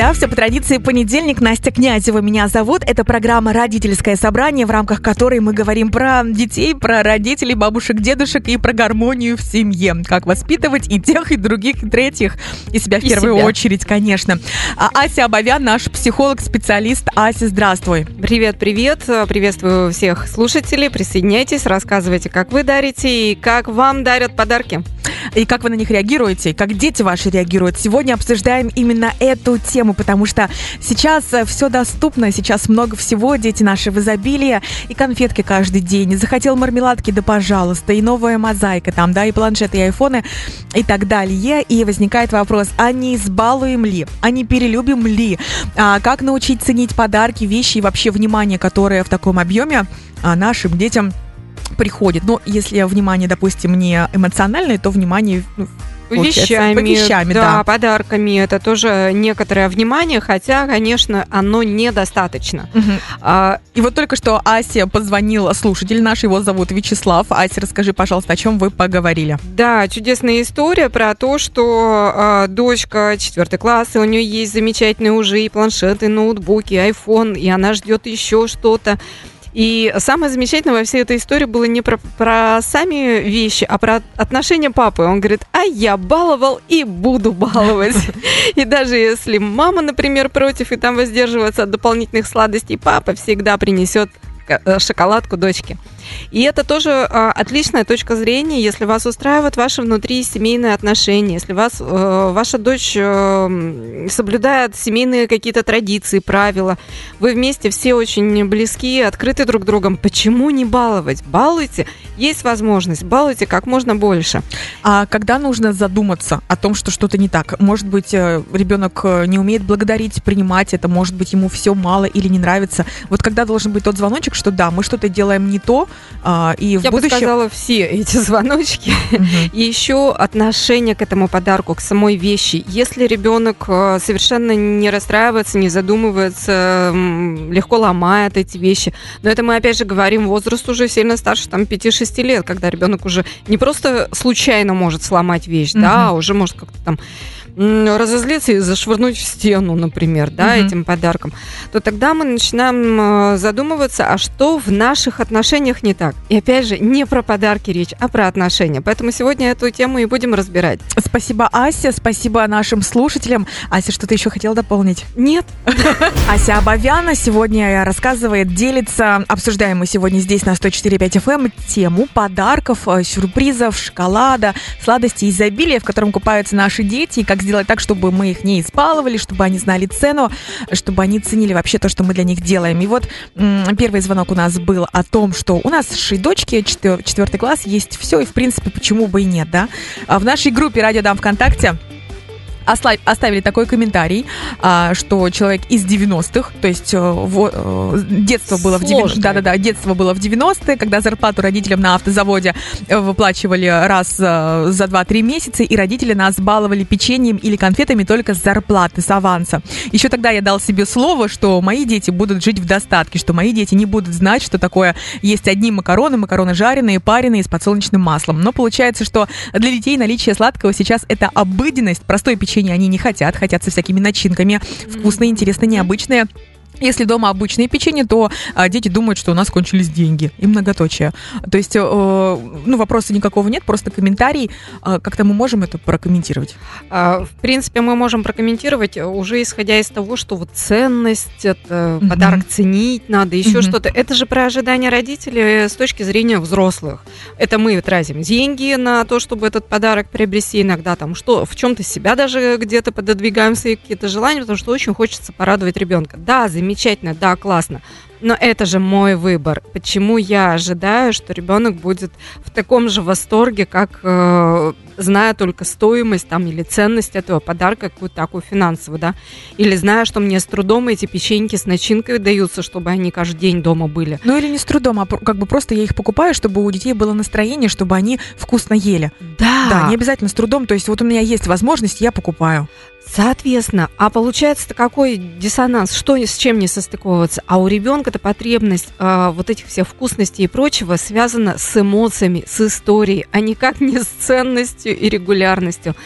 Да, все по традиции понедельник. Настя Князева меня зовут. Это программа «Родительское собрание», в рамках которой мы говорим про детей, про родителей, бабушек, дедушек и про гармонию в семье. Как воспитывать и тех, и других, и третьих. И себя в И первую себя. очередь, конечно. А Ася Абовян, наш психолог-специалист. Ася, здравствуй. Привет, привет. Приветствую всех слушателей. Присоединяйтесь, рассказывайте, как вы дарите и как вам дарят подарки. И как вы на них реагируете, как дети ваши реагируют. Сегодня обсуждаем именно эту тему, потому что сейчас все доступно, сейчас много всего, дети наши в изобилии, и конфетки каждый день. Захотел мармеладки, да пожалуйста, и новая мозаика там, да, и планшеты, и айфоны, и так далее. И возникает вопрос, а не избалуем ли, а не перелюбим ли? А как научить ценить подарки, вещи и вообще внимание, которое в таком объеме а, нашим детям приходит. Но если внимание, допустим, не эмоциональное, то внимание ну, получается, Вещами, вещами, да, да. подарками. Это тоже некоторое внимание, хотя, конечно, оно недостаточно. Мгм. А, И вот только что Ася позвонил слушатель наш, его зовут Вячеслав. Ася, расскажи, пожалуйста, о чем вы поговорили. Да, чудесная история про то, что а, дочка 4 класс, и у нее есть замечательные уже и планшеты, и ноутбуки, и iPhone, и она ждет еще что-то. И самое замечательное во всей этой истории было не про, про сами вещи, а про отношения папы. Он говорит, а я баловал и буду баловать. И даже если мама, например, против и там воздерживаться от дополнительных сладостей, папа всегда принесет э, шоколадку дочке. И это тоже а, отличная точка зрения, если вас устраивают ваши внутри семейные отношения, если вас э, ваша дочь э, соблюдает семейные какие-то традиции, правила, вы вместе все очень близки, открыты друг другом. Почему не баловать? Балуйте, есть возможность, балуйте как можно больше. А когда нужно задуматься о том, что что-то не так? Может быть, э, ребенок э, не умеет благодарить, принимать это, может быть, ему все мало или не нравится. Вот когда должен быть тот звоночек, что да, мы что-то делаем не то, а, и в Я бы будущем... сказала все эти звоночки. Мгм. И еще отношение к этому подарку, к самой вещи. Если ребенок э, совершенно не расстраивается, не задумывается, легко ломает эти вещи. Но это мы опять же говорим возраст уже сильно старше, там 5-6 лет, когда ребенок уже не просто случайно может сломать вещь, да, Мгм. а уже может как-то там разозлиться и зашвырнуть в стену, например, да, Мгм. этим подарком, то тогда мы начинаем э, задумываться, а что в наших отношениях не так. И опять же, не про подарки речь, а про отношения. Поэтому сегодня эту тему и будем разбирать. Спасибо, Ася, спасибо нашим слушателям. Ася, что-то еще хотела дополнить? Нет, Ася Абовяна сегодня рассказывает, делится, обсуждаем мы сегодня здесь на 104.5 FM эм тему подарков, э, сюрпризов, шоколада, сладостей, изобилия, в котором купаются наши дети, и как сделать так, чтобы мы их не испалывали, чтобы они знали цену, чтобы они ценили вообще то, что мы для них делаем. И вот первый звонок у нас был о том, что у нас с дочки, четвер- четвертый класс, есть все, и в принципе, почему бы и нет, да? А в нашей группе «Радио Дам ВКонтакте» оставили такой комментарий, а, что человек из 90-х, то есть э, э, детство было в 90 Сложно. да-да-да, детство было в 90-е, когда зарплату родителям на автозаводе э, выплачивали раз за 2-3 месяца, и родители нас баловали печеньем или конфетами только с зарплаты, с аванса. Еще тогда я дал себе слово, что мои дети будут жить в достатке, что мои дети не будут знать, что такое есть одни макароны, макароны жареные, пареные с подсолнечным маслом. Но получается, что для детей наличие сладкого сейчас это обыденность. Простое печенье они не хотят, хотят со всякими начинками. Вкусные, интересные, необычные. Если дома обычное печенье, то а, дети думают, что у нас кончились деньги и многоточие. То есть, э, ну, вопроса никакого нет, просто комментарий. А, как-то мы можем это прокомментировать? А, В принципе, мы можем прокомментировать э, уже исходя из того, что вот ценность, это Мгм. подарок ценить надо, еще Мгм. что-то. Это же про ожидания родителей с точки зрения взрослых. Это мы тратим деньги на то, чтобы этот подарок приобрести. Иногда там что, в чем-то себя даже где-то пододвигаем свои какие-то желания, потому что очень хочется порадовать ребенка. Да, замечательно, да, классно. Но это же мой выбор. Почему я ожидаю, что ребенок будет в таком же восторге, как э, зная только стоимость там или ценность этого подарка, какую-то такую финансовую, да? Или зная, что мне с трудом эти печеньки с начинкой даются, чтобы они каждый день дома были. Ну или не с трудом, а как бы просто я их покупаю, чтобы у детей было настроение, чтобы они вкусно ели. Да, не обязательно с трудом. То есть вот у меня есть возможность, я покупаю. Соответственно, а получается какой диссонанс, что с чем не состыковываться, а у ребенка эта потребность э, вот этих всех вкусностей и прочего связана с эмоциями, с историей, а никак не с ценностью и регулярностью.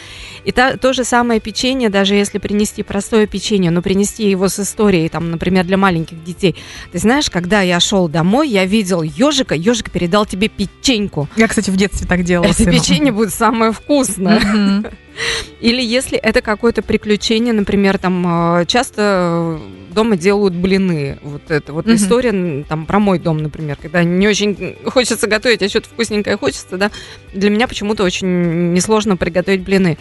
И та, то же самое печенье, даже если принести простое печенье, но принести его с историей, там, например, для маленьких детей. Ты знаешь, когда я шел домой, я видел ежика, ежик передал тебе печеньку. Я, кстати, в детстве так делала. Это печенье будет самое вкусное. Или если это какое-то приключение, например, там э, часто дома делают блины. Вот это вот mm-hmm. история там про мой дом, например, когда не очень хочется готовить, а что-то вкусненькое хочется, да. Для меня почему-то очень несложно приготовить блины.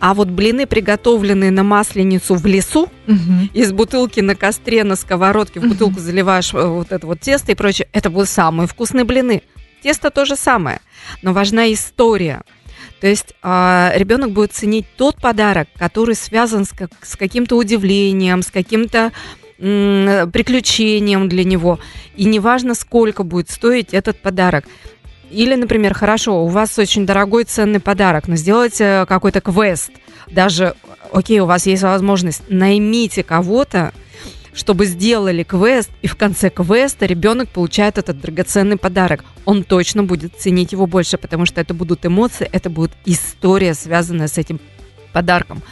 А вот блины, приготовленные на масленицу в лесу, угу. из бутылки на костре, на сковородке, в бутылку угу. заливаешь э, вот это вот тесто и прочее, это будут самые вкусные блины. Тесто то же самое, но важна история. То есть э, ребенок будет ценить тот подарок, который связан с, как, с каким-то удивлением, с каким-то приключением для него. И неважно, сколько будет стоить этот подарок. Или, например, хорошо, у вас очень дорогой ценный подарок, но сделайте какой-то квест. Даже, окей, у вас есть возможность, наймите кого-то, чтобы сделали квест, и в конце квеста ребенок получает этот драгоценный подарок. Он точно будет ценить его больше, потому что это будут эмоции, это будет история, связанная с этим подарком.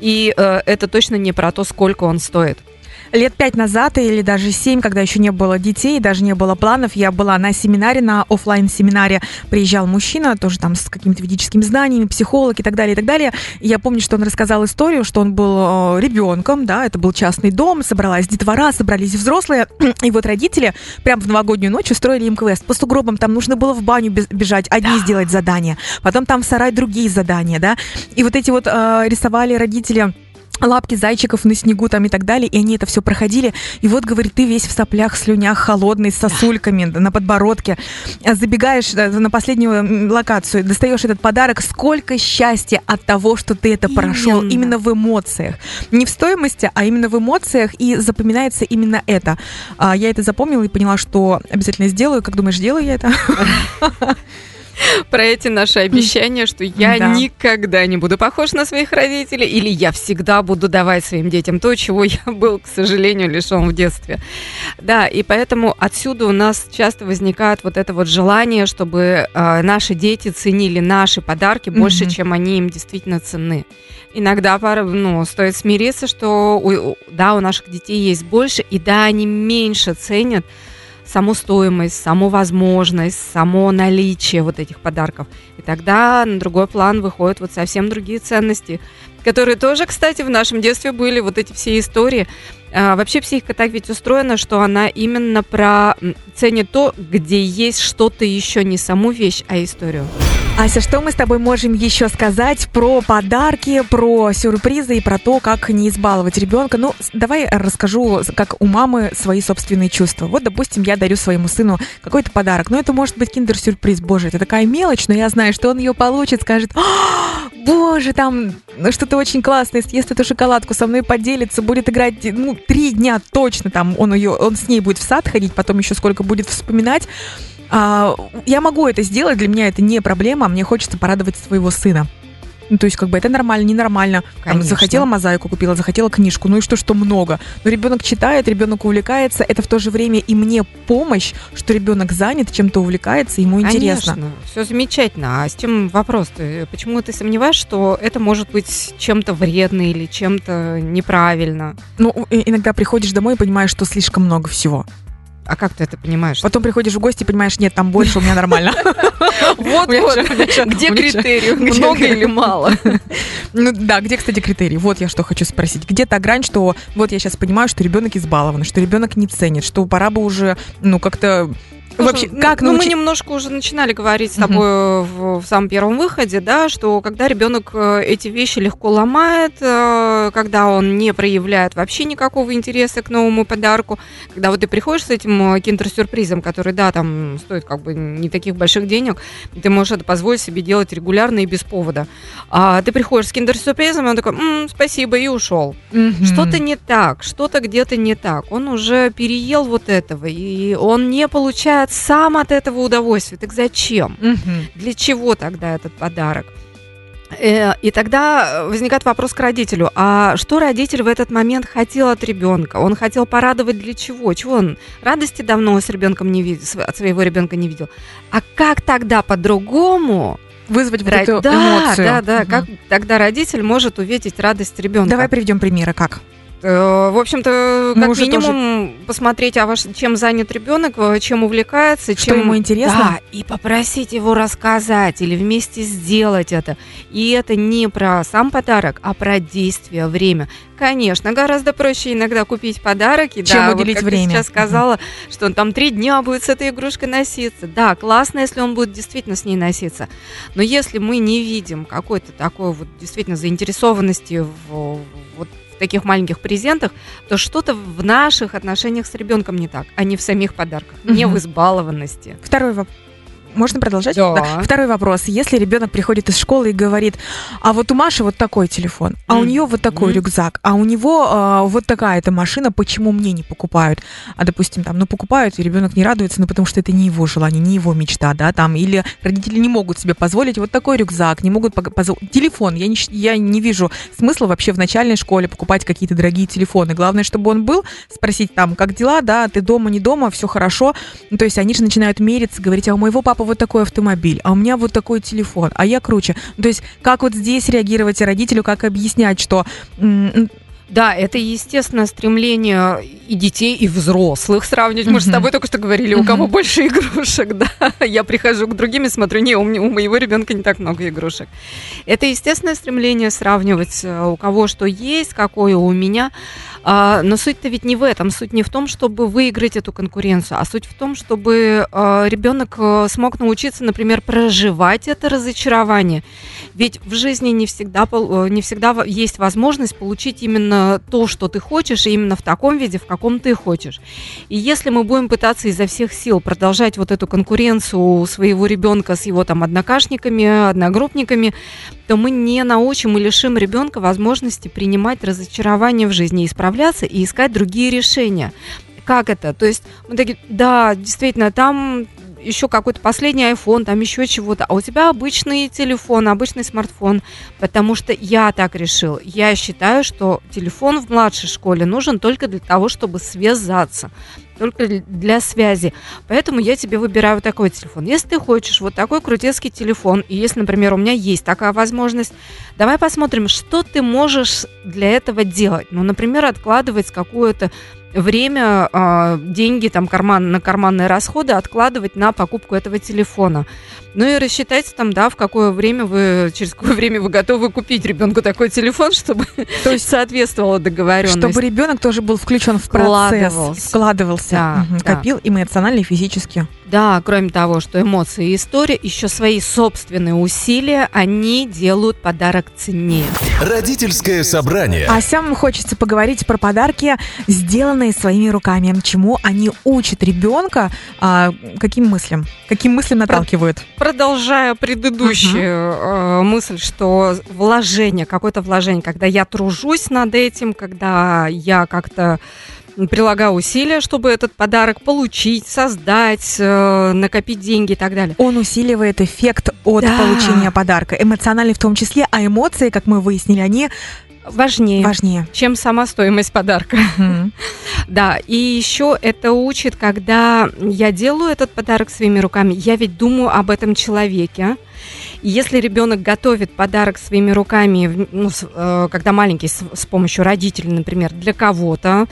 И э, это точно не про то, сколько он стоит лет пять назад или даже семь, когда еще не было детей, даже не было планов, я была на семинаре, на офлайн семинаре приезжал мужчина, тоже там с какими-то ведическими знаниями, психолог и так далее, и так далее. И я помню, что он рассказал историю, что он был э, ребенком, да, это был частный дом, собралась детвора, собрались взрослые, и вот родители прям в новогоднюю ночь устроили им квест. По сугробам там нужно было в баню бежать, одни да. сделать задания, потом там в сарай другие задания, да. И вот эти вот э, рисовали родители лапки зайчиков на снегу там и так далее, и они это все проходили. И вот, говорит, ты весь в соплях, слюнях, холодный, с сосульками на подбородке. А забегаешь э, на последнюю локацию, достаешь этот подарок. Сколько счастья от того, что ты это прошел именно. именно в эмоциях. Не в стоимости, а именно в эмоциях, и запоминается именно это. А, я это запомнила и поняла, что обязательно сделаю. Как думаешь, сделаю я это? про эти наши обещания, что я да. никогда не буду похож на своих родителей, или я всегда буду давать своим детям то, чего я был, к сожалению, лишен в детстве. Да, и поэтому отсюда у нас часто возникает вот это вот желание, чтобы э, наши дети ценили наши подарки больше, mm-hmm. чем они им действительно ценны. Иногда ну, стоит смириться, что у, да, у наших детей есть больше, и да, они меньше ценят саму стоимость, саму возможность, само наличие вот этих подарков. И тогда на другой план выходят вот совсем другие ценности, которые тоже, кстати, в нашем детстве были, вот эти все истории. А, вообще психика так ведь устроена, что она именно про ценит то, где есть что-то еще не саму вещь, а историю. Ася, что мы с тобой можем еще сказать про подарки, про сюрпризы и про то, как не избаловать ребенка? Ну, давай расскажу, как у мамы свои собственные чувства. Вот, допустим, я дарю своему сыну какой-то подарок. Ну, это может быть киндер-сюрприз. Боже, это такая мелочь, но я знаю, что он ее получит, скажет, боже, там что-то очень классное, съест эту шоколадку, со мной поделится, будет играть, ну, три дня точно там, он ее, он с ней будет в сад ходить, потом еще сколько будет вспоминать. А, я могу это сделать, для меня это не проблема, мне хочется порадовать своего сына. Ну, то есть, как бы это нормально, ненормально. Там, захотела мозаику купила, захотела книжку, ну и что, что много. Но ребенок читает, ребенок увлекается. Это в то же время и мне помощь, что ребенок занят, чем-то увлекается, ему Конечно, интересно. Все замечательно. А с тем вопрос, ты, почему ты сомневаешься, что это может быть чем-то вредно или чем-то неправильно? Ну, иногда приходишь домой и понимаешь, что слишком много всего. А как ты это понимаешь? Потом приходишь в гости и понимаешь, нет, там больше, у меня нормально. Вот, вот. Где критерий? Много или мало? Ну да, где, кстати, критерий? Вот я что хочу спросить. Где та грань, что вот я сейчас понимаю, что ребенок избалован, что ребенок не ценит, что пора бы уже, ну, как-то Вообще, как ну, научить... мы немножко уже начинали говорить с тобой uh-huh. в, в самом первом выходе, да, что когда ребенок э, эти вещи легко ломает, э, когда он не проявляет вообще никакого интереса к новому подарку, когда вот ты приходишь с этим э, киндер-сюрпризом, который, да, там стоит как бы не таких больших денег, ты можешь это позволить себе делать регулярно и без повода. А ты приходишь с киндер-сюрпризом, и он такой, М, спасибо, и ушел. Uh-huh. Что-то не так, что-то где-то не так. Он уже переел вот этого, и он не получает получает сам от этого удовольствие. Так зачем? Угу. Для чего тогда этот подарок? Э, И тогда возникает вопрос к родителю. А что родитель в этот момент хотел от ребенка? Он хотел порадовать для чего? Чего он радости давно с ребенком не видел, от своего ребенка не видел? А как тогда по-другому? Вызвать вот Ра- эту да, эмоцию. да, да. Мгм. Как тогда родитель может увидеть радость ребенка? Давай приведем примеры, как. Э, В общем-то, как минимум посмотреть, а ваш, чем занят ребенок, э, чем увлекается, Что чем ему интересно? Да, и попросить его рассказать или вместе сделать это. И это не про сам подарок, а про действие, время. Конечно, гораздо проще иногда купить подарки, Чем да, вот уделить как время. Ты сейчас сказала, что он там три дня будет с этой игрушкой носиться. Да, классно, если он будет действительно с ней носиться. Но если мы не видим какой-то такой вот действительно заинтересованности в, вот таких маленьких презентах, то что-то в наших отношениях с ребенком не так, а не в самих подарках, не в избалованности. Второй вопрос. Можно продолжать? Да. Второй вопрос. Если ребенок приходит из школы и говорит, а вот у Маши вот такой телефон, а у Мгм. нее вот такой Мгм. рюкзак, а у него а, вот такая-то машина, почему мне не покупают? А допустим, там, ну покупают, и ребенок не радуется, ну потому что это не его желание, не его мечта, да, там, или родители не могут себе позволить вот такой рюкзак, не могут позволить. Телефон. Я не, я не вижу смысла вообще в начальной школе покупать какие-то дорогие телефоны. Главное, чтобы он был, спросить там, как дела, да, ты дома, не дома, все хорошо. Ну, то есть они же начинают мериться, говорить, а у моего папы вот такой автомобиль, а у меня вот такой телефон, а я круче. То есть как вот здесь реагировать родителю, как объяснять, что Да, это естественно стремление и детей, и взрослых сравнивать. Мы же с тобой только что говорили, у кого больше игрушек, да. Я прихожу к другим и смотрю, не, у, у моего ребенка не так много игрушек. Это естественное стремление сравнивать, э, у кого что есть, какое у меня. А, Но суть-то ведь не в этом. Суть не в том, чтобы выиграть эту конкуренцию, а суть в том, чтобы э, ребенок э, смог научиться, например, проживать это разочарование. Ведь в жизни не всегда, э, не всегда есть возможность получить именно то, что ты хочешь, и именно в таком виде, в каком ты хочешь. И если мы будем пытаться изо всех сил продолжать вот эту конкуренцию своего ребенка с его там однокашниками, одногруппниками, то мы не научим и лишим ребенка возможности принимать разочарование в жизни, исправляться и искать другие решения. Как это? То есть мы такие, да, действительно, там еще какой-то последний iPhone, там еще чего-то, а у тебя обычный телефон, обычный смартфон, потому что я так решил. Я считаю, что телефон в младшей школе нужен только для того, чтобы связаться, только для- связи. Поэтому я тебе выбираю вот такой телефон. Если ты хочешь вот такой крутецкий телефон, и если, например, у меня есть такая возможность, давай посмотрим, что ты можешь для этого делать. Ну, например, откладывать какое-то время, а, деньги там карман, на карманные расходы откладывать на покупку этого телефона. Ну и рассчитайте там, да, в какое время вы, через какое время вы готовы купить ребенку такой телефон, чтобы то есть соответствовало договоренности. чтобы ребенок тоже был включен в процесс, Вкладывался. вкладывался, Да, мгм, да. копил эмоционально и физически. Да, кроме того, что эмоции и история, еще свои собственные усилия, они делают подарок ценнее. Родительское собрание. А сям хочется поговорить про подарки, сделанные своими руками. Чему они учат ребенка, а, каким мыслям? Каким мыслям наталкивают? Продолжая предыдущую э, мысль, что вложение, какое-то вложение, когда я тружусь над этим, когда я как-то прилагаю усилия, чтобы этот подарок получить, создать, э, накопить деньги и так далее. Он усиливает эффект от Да. получения подарка, эмоциональный в том числе, а эмоции, как мы выяснили, они Важнее, важнее. чем сама стоимость подарка. Да, и еще это учит, когда я делаю этот подарок своими руками, я ведь думаю об этом человеке. И если ребенок готовит подарок своими руками, ну, с- э, когда маленький, с, с помощью родителей, например, для кого-то,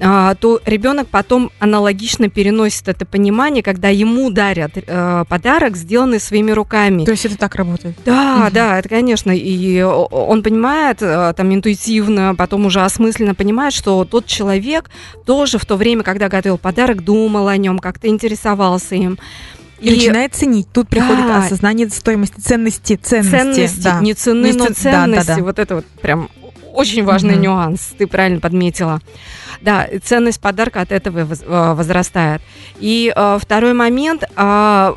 а, то ребенок потом аналогично переносит это понимание, когда ему дарят э, подарок, сделанный своими руками. То есть это так работает. Да, Мгм. да, это, конечно, и он понимает э, там интуитивно, потом уже осмысленно понимает, что тот человек тоже в то время, когда готовил подарок, думал о нем, как-то интересовался им. И, начинает ценить. Тут приходит Да. осознание стоимости, ценности, ценности. ценности, да. не цены, Не но ц- да, да, ценности. да. Вот это вот прям очень важный Мгм. нюанс. Ты правильно подметила. Да, и ценность подарка от этого э, возрастает. И э, второй момент. а,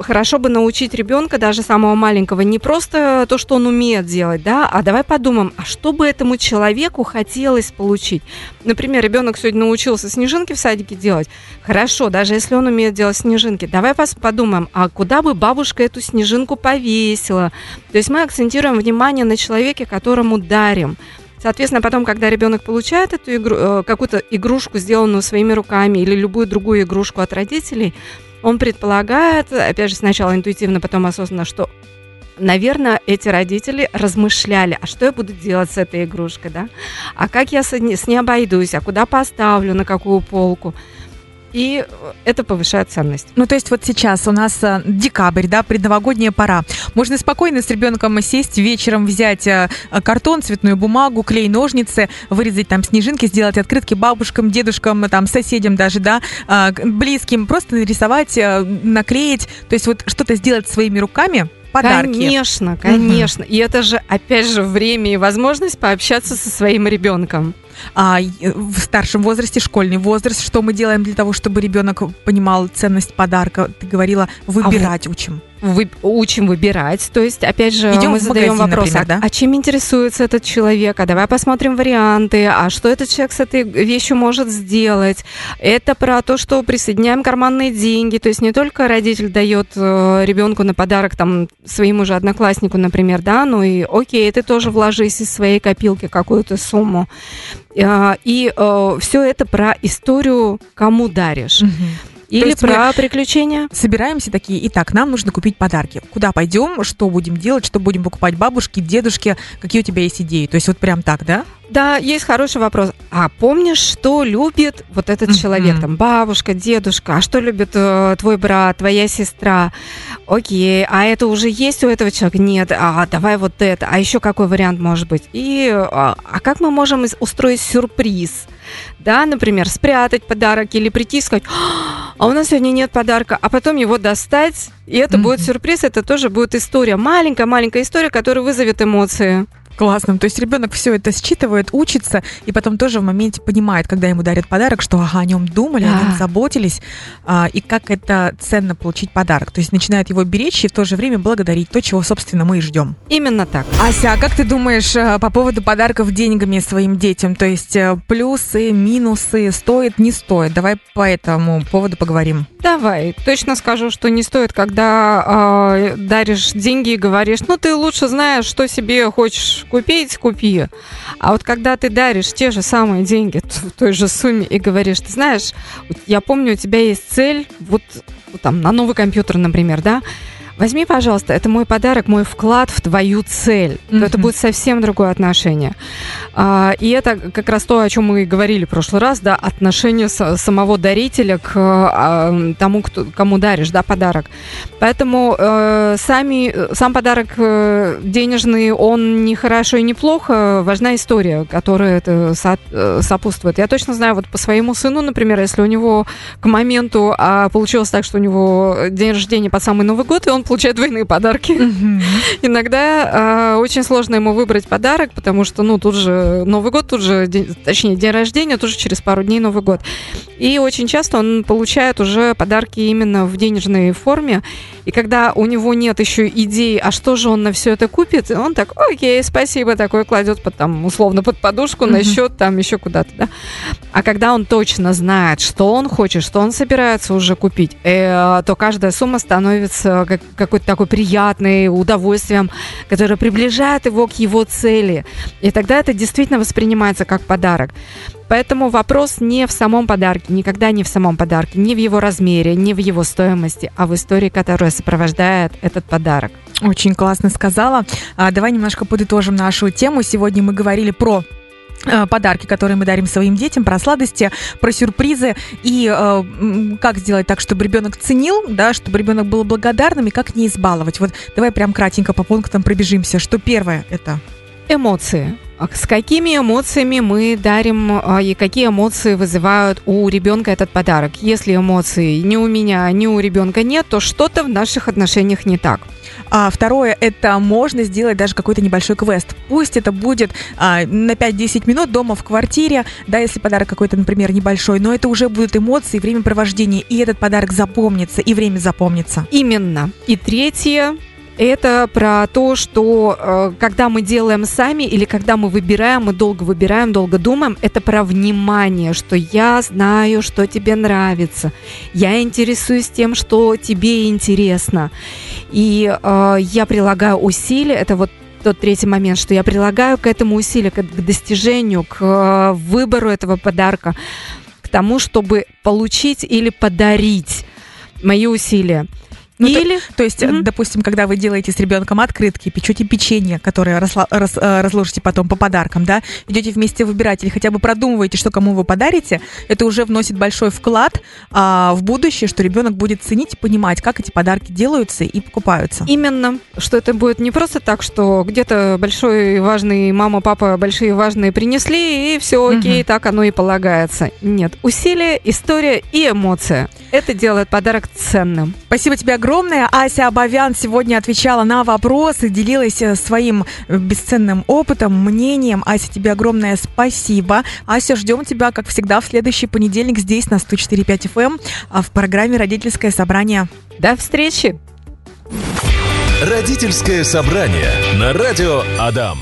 хорошо бы научить ребенка, даже самого маленького, не просто то, что он умеет делать, да, а давай подумаем, а что бы этому человеку хотелось получить. Например, ребенок сегодня научился снежинки в садике делать. Хорошо, даже если он умеет делать снежинки, давай подумаем, а куда бы бабушка эту снежинку повесила? То есть мы акцентируем внимание на человеке, которому дарим. Соответственно, потом, когда ребенок получает эту игру, э, какую-то игрушку, сделанную своими руками, или любую другую игрушку от родителей, он предполагает, опять же, сначала интуитивно, потом осознанно, что наверное, эти родители размышляли, а что я буду делать с этой игрушкой, да? А как я с ней обойдусь, а куда поставлю, на какую полку? И это повышает ценность. Ну, то есть вот сейчас у нас э, декабрь, да, предновогодняя пора. Можно спокойно с ребенком сесть вечером, взять э, картон, цветную бумагу, клей, ножницы, вырезать там снежинки, сделать открытки бабушкам, дедушкам, там, соседям даже, да, э, близким, просто нарисовать, наклеить, то есть вот что-то сделать своими руками, подарки. Конечно, конечно. Угу. И это же, опять же, время и возможность пообщаться со своим ребенком а, в старшем возрасте, школьный возраст, что мы делаем для того, чтобы ребенок понимал ценность подарка? Ты говорила, выбирать а учим вы, учим выбирать. То есть, опять же, Идем мы задаем магазин, вопрос, например, да? а чем интересуется этот человек? А давай посмотрим варианты. А что этот человек с этой вещью может сделать? Это про то, что присоединяем карманные деньги. То есть не только родитель дает э, ребенку на подарок там своему же однокласснику, например, да, ну и окей, ты тоже вложись из своей копилки какую-то сумму. Э, и э, все это про историю, кому даришь. Угу. Или про приключения. Собираемся такие, итак, нам нужно купить подарки. Куда пойдем, что будем делать, что будем покупать бабушке, дедушке, какие у тебя есть идеи? То есть вот прям так, да? Да, есть хороший вопрос. А помнишь, что любит вот этот mm-hmm. человек? Там бабушка, дедушка, а что любит э, твой брат, твоя сестра? Окей, а это уже есть у этого человека? Нет, а давай вот это. А еще какой вариант может быть? И а, а как мы можем устроить сюрприз? Да, например, спрятать подарок или прийти и сказать, а у нас сегодня нет подарка, а потом его достать, и это mm-hmm. будет сюрприз, это тоже будет история, маленькая-маленькая история, которая вызовет эмоции. Классным. То есть ребенок все это считывает, учится, и потом тоже в моменте понимает, когда ему дарят подарок, что ага, о нем думали, да. о нем заботились, а, и как это ценно получить подарок. То есть начинает его беречь и в то же время благодарить то, чего, собственно, мы и ждем. Именно так. Ася, а как ты думаешь э, по поводу подарков деньгами своим детям? То есть э, плюсы, минусы, стоит, не стоит? Давай по этому поводу поговорим. Давай. Точно скажу, что не стоит, когда э, даришь деньги и говоришь, ну ты лучше знаешь, что себе хочешь купить, купи. А вот когда ты даришь те же самые деньги в той же сумме и говоришь, ты знаешь, я помню, у тебя есть цель, вот там на новый компьютер, например, да, Возьми, пожалуйста, это мой подарок, мой вклад в твою цель. Mm-hmm. Это будет совсем другое отношение. А, и это как раз то, о чем мы говорили в прошлый раз, да, отношение с, самого дарителя к а, тому, кто, кому даришь, да, подарок. Поэтому э, сами, сам подарок э, денежный, он не хорошо и не плохо, важна история, которая это со, э, сопутствует. Я точно знаю, вот по своему сыну, например, если у него к моменту а, получилось так, что у него день рождения под самый Новый год, и он получает двойные подарки. Иногда э, очень сложно ему выбрать подарок, потому что, ну, тут же Новый год, тут же, день, точнее, день рождения, тоже через пару дней Новый год. И очень часто он получает уже подарки именно в денежной форме. И когда у него нет еще идеи, а что же он на все это купит, он так, окей, спасибо, такой кладет под, там, условно под подушку, на счет, там, еще куда-то, да. А когда он точно знает, что он хочет, что он собирается уже купить, э, то каждая сумма становится как, какой-то такой приятный, удовольствием, которое приближает его к его цели. И тогда это действительно воспринимается как подарок. Поэтому вопрос не в самом подарке, никогда не в самом подарке, не в его размере, не в его стоимости, а в истории, которая сопровождает этот подарок. Очень классно сказала. А, давай немножко подытожим нашу тему. Сегодня мы говорили про подарки, которые мы дарим своим детям, про сладости, про сюрпризы и э, как сделать так, чтобы ребенок ценил, да, чтобы ребенок был благодарным и как не избаловать. Вот давай прям кратенько по пунктам пробежимся. Что первое это? Эмоции. А С какими эмоциями мы дарим а, и какие эмоции вызывают у ребенка этот подарок? Если эмоций ни у меня, ни у ребенка нет, то что-то в наших отношениях не так. А второе, это можно сделать даже какой-то небольшой квест. Пусть это будет а, на 5-10 минут дома в квартире, да, если подарок какой-то, например, небольшой, но это уже будут эмоции, времяпровождение, и этот подарок запомнится, и время запомнится. Именно. И третье, это про то, что э, когда мы делаем сами или когда мы выбираем, мы долго выбираем, долго думаем, это про внимание, что я знаю, что тебе нравится, я интересуюсь тем, что тебе интересно, и э, я прилагаю усилия, это вот тот третий момент, что я прилагаю к этому усилию, к, к достижению, к э, выбору этого подарка, к тому, чтобы получить или подарить мои усилия. Ну, Или, то, то есть, Мгм. допустим, когда вы делаете с ребенком открытки, печете печенье, которое расла- рас- э, разложите потом по подаркам, да, идете вместе выбирать или хотя бы продумываете, что кому вы подарите, это уже вносит большой вклад а, в будущее, что ребенок будет ценить и понимать, как эти подарки делаются и покупаются. Именно, что это будет не просто так, что где-то большой важный мама, папа большие важные принесли, и все окей, Мгм. так оно и полагается. Нет, усилие, история и эмоция. Это делает подарок ценным. Спасибо тебе огромное. Ася Абовян сегодня отвечала на вопросы, делилась э, своим э, бесценным опытом, мнением. Ася, тебе огромное спасибо. Ася, ждем тебя, как всегда, в следующий понедельник здесь на 104.5 FM а в программе «Родительское собрание». До встречи! Родительское собрание на радио Адам.